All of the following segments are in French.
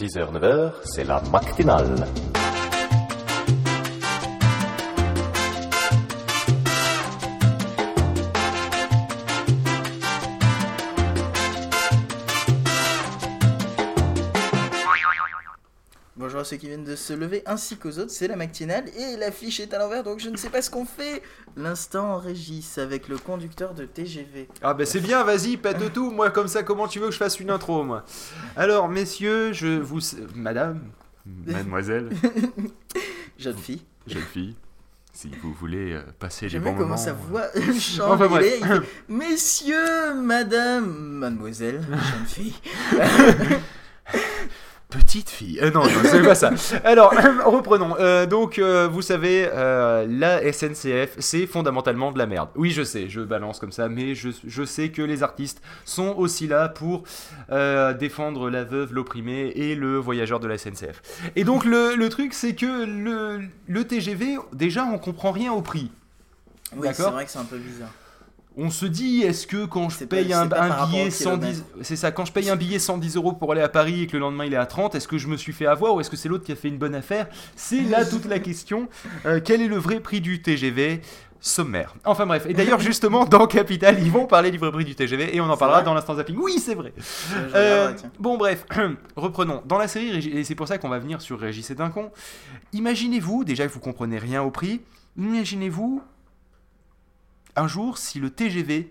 6h, 9h, c'est la matinale. Bonjour à ceux qui viennent de se lever ainsi qu'aux autres, c'est la matinale et l'affiche est à l'envers donc je ne sais pas ce qu'on fait. L'instant en régisse avec le conducteur de TGV. Ah ben c'est bien, vas-y, pète tout. Moi comme ça, comment tu veux que je fasse une intro moi? Alors messieurs, je vous, madame, mademoiselle, Jeune fille. jeune fille, si vous voulez euh, passer J'aime bons bien comment moments. sa voix change. Enfin, fait, Messieurs, madame, mademoiselle, jeune fille. Petite fille. Euh, non, non, c'est pas ça. Alors, reprenons. Euh, donc, euh, vous savez, la SNCF, c'est fondamentalement de la merde. Oui, je sais, je balance comme ça, mais je, je sais que les artistes sont aussi là pour défendre la veuve, l'opprimé et le voyageur de la SNCF. Et donc, le, le truc, c'est que le, le TGV, déjà, on comprend rien au prix. Oui, c'est vrai que c'est un peu bizarre. On se dit, est-ce que quand je pas- paye un, billet au 110, kilomètre. c'est ça, quand je paye un billet 110 euros pour aller à Paris et que le lendemain il est à 30, est-ce que je me suis fait avoir ou est-ce que c'est l'autre qui a fait une bonne affaire? C'est là toute la question. Euh, quel est le vrai prix du TGV Sommaire. Enfin bref, et d'ailleurs justement dans Capital, ils vont parler du vrai prix du TGV et on en parlera dans l'instant zapping. Oui, c'est vrai. Euh, bon bref, reprenons. Dans la série, et c'est pour ça qu'on va venir sur Régis et d'un con, imaginez-vous, déjà que vous comprenez rien au prix, imaginez-vous un jour si le TGV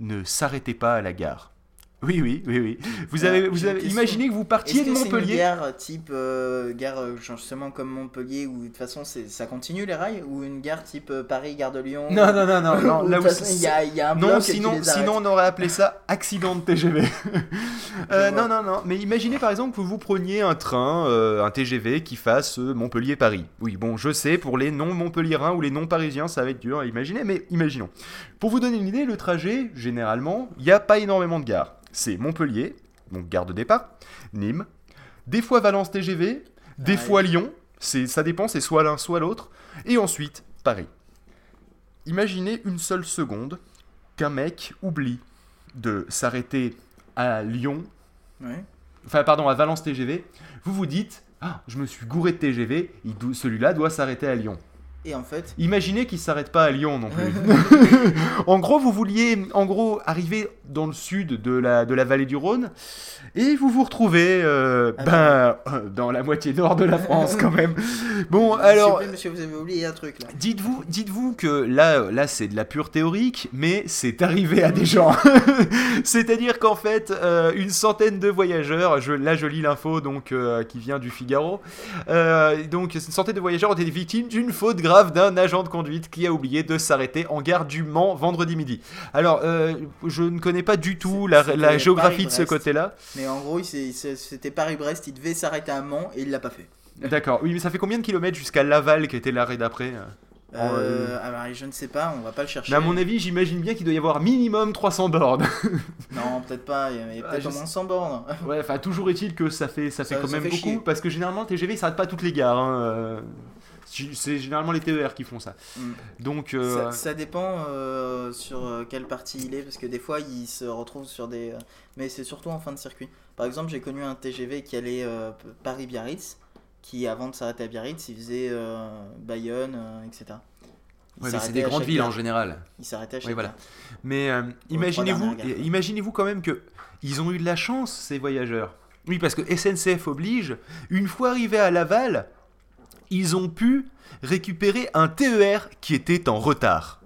ne s'arrêtait pas à la gare. Oui, oui, oui, oui. Vous Alors, avez, vous j'ai une avez imaginez que vous partiez de que c'est une Montpellier. gare type euh, gare euh, justement comme Montpellier où de toute façon ça continue les rails ou une gare type euh, Paris gare de Lyon Non, non, non, non, non. Là où il y a, il y a un Non, bloc sinon, sinon on aurait appelé ça accident de TGV. Euh, non, non, non. Mais imaginez par exemple que vous preniez un train, euh, un TGV qui fasse euh, Montpellier-Paris. Oui, bon, je sais, pour les non-montpelliérains ou les non-parisiens, ça va être dur à imaginer, mais imaginons. Pour vous donner une idée, le trajet, généralement, il n'y a pas énormément de gares. C'est Montpellier, donc gare de départ, Nîmes, des fois Valence TGV, des fois Lyon, ça dépend, c'est soit l'un, soit l'autre, et ensuite Paris. Imaginez une seule seconde qu'un mec oublie de s'arrêter à Lyon, Ouais. enfin pardon, à Valence TGV, vous vous dites, ah, je me suis gouré de TGV, celui-là doit s'arrêter à Lyon. Et en fait, Imaginez qu'il s'arrête pas à Lyon non plus. en gros, vous vouliez, en gros, arriver dans le sud de la, de la vallée du Rhône, et vous vous retrouvez, euh, Ah ben, euh, dans la moitié nord de la France quand même. Bon, vous alors, monsieur, vous avez oublié un truc là. Dites-vous, dites-vous que là, là c'est de la pure théorique, mais c'est arrivé à des gens. C'est-à-dire qu'en fait, euh, une centaine de voyageurs, je, là je lis l'info donc qui vient du Figaro, donc une centaine de voyageurs ont été victimes d'une faute grave d'un agent de conduite qui a oublié de s'arrêter en gare du Mans vendredi midi. Alors, euh, je ne connais pas du tout la, géographie de ce côté-là. Mais en gros, c'était Paris-Brest, il devait s'arrêter à Mans et il l'a pas fait. D'accord. Oui, mais ça fait combien de kilomètres jusqu'à Laval qui était l'arrêt d'après Euh, alors, je ne sais pas, on va pas le chercher. Mais à mon avis, j'imagine bien qu'il doit y avoir minimum 300 bornes. Non, peut-être pas, il y a, Ah, peut-être au moins 100 bornes. Ouais, enfin, toujours est-il que ça fait, ça fait quand ça même fait beaucoup, chier. parce que généralement, le TGV, il s'arrête pas à toutes les gares. hein, euh, C'est généralement les TER qui font ça. Mm. Donc, euh, Ça, ça dépend euh, sur euh, quelle partie il est, parce que des fois il se retrouve sur des. euh, mais c'est surtout en fin de circuit. Par exemple, j'ai connu un TGV qui allait euh, Paris-Biarritz, qui avant de s'arrêter à Biarritz, il faisait euh, Bayonne, euh, etc. Ouais, mais c'est des grandes villes en général. Il s'arrêtait à chaque Oui, voilà. Mais euh, imaginez-vous, imaginez-vous quand même que ils ont eu de la chance, ces voyageurs. Oui, parce que SNCF oblige, une fois arrivés à Laval, ils ont pu récupérer un TER qui était en retard.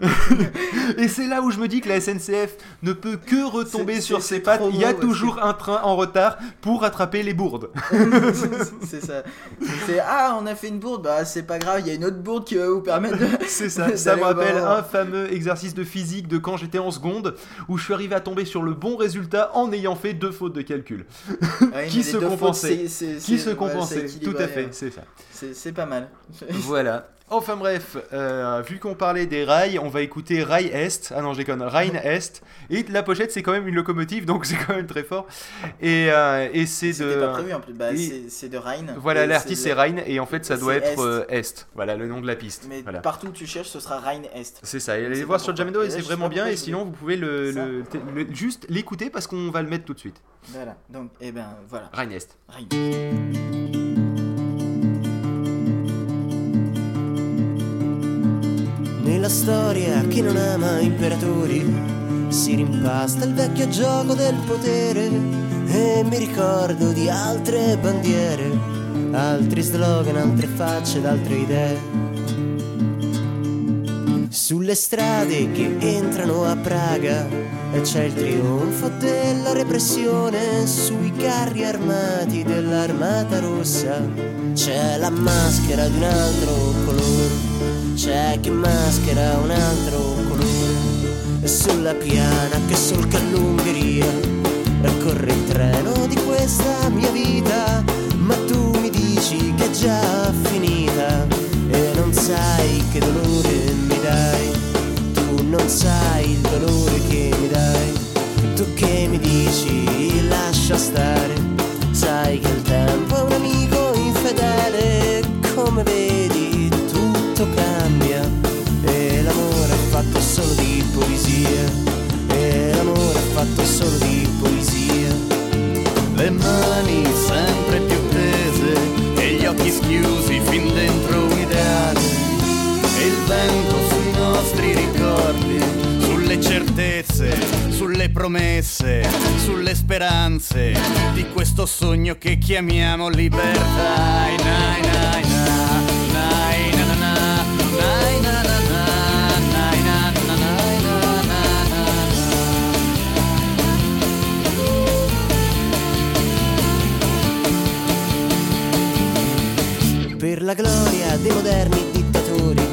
Et c'est là où je me dis que la SNCF ne peut que retomber sur ses pattes. Il y a toujours un train en retard pour rattraper les bourdes. c'est ça. C'est ah, on a fait une bourde, bah c'est pas grave, il y a une autre bourde qui va vous permettre de. C'est ça, ça me rappelle un fameux exercice de physique de quand j'étais en seconde où je suis arrivé à tomber sur le bon résultat en ayant fait deux fautes de calcul. Ouais, Qui se deux fautes, compensait. c'est- c'est- Qui se compensait, tout à fait, ouais. c'est ça. C'est pas mal. Voilà. Enfin bref, euh, vu qu'on parlait des rails, on va écouter Rail Est. Ah non, je déconne, Rhine Est. Et la pochette, c'est quand même une locomotive, donc c'est quand même très fort. Et, euh, et c'est de. C'était pas prévu en plus. Bah, et- c'est- de Rhine. Voilà, Et l'artiste c'est Rhine, et en fait, ça et doit être Est. euh, Est. Voilà, le nom de la piste. Mais Voilà. partout où tu cherches, ce sera Rhine Est. C'est ça, et allez voir sur. Jamendo, et Et c'est vraiment bien. Et sinon, vous pouvez le, Ça. le- le- juste l'écouter parce qu'on va le mettre tout de suite. Voilà. Donc, eh ben voilà. Rhine Est. Rhine. Nella storia chi non ama imperatori si rimpasta il vecchio gioco del potere e mi ricordo di altre bandiere, altri slogan, altre facce ed altre idee. Sulle strade che entrano a Praga c'è il trionfo della repressione sui carri armati dell'armata rossa. C'è la maschera di un altro colore, c'è chi maschera un altro colore. E sulla piana che solca l'Ungheria corre il treno di questa mia vita, ma tu mi dici che è già finita e non sai che dolore mi dai. Tu non sai il dolore che mi dai. Tu che mi dici sulle certezze, sulle promesse, sulle speranze di questo sogno che chiamiamo libertà. Nai, nai, nai, nai, na, na, na, nai, na, na, na, nai, na, na, na, nai, na, na, na. Per la gloria dei moderni dittatori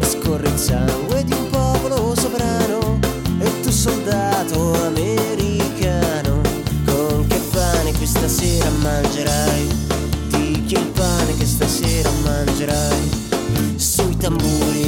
scorre il sangue di soldato americano con che pane questa sera mangerai? Di chi è il pane che stasera mangerai. Sui tamburi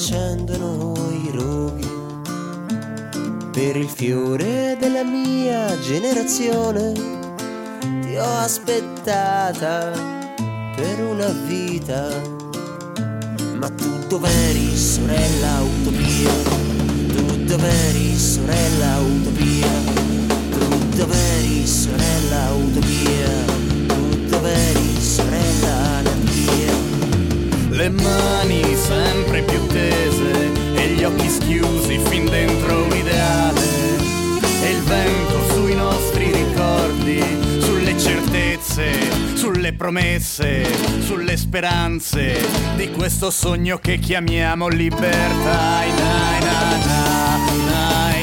accendono i roghi per il fiore della mia generazione. Ti ho aspettata per una vita ma tu dov'eri sorella utopia? Tu dov'eri sorella utopia? Tu dov'eri sorella utopia? Tu dov'eri sorella anarchia? Le mani sempre più e gli occhi schiusi fin dentro un ideale e il vento sui nostri ricordi, sulle certezze, sulle promesse, sulle speranze di questo sogno che chiamiamo libertà. Na, na, na,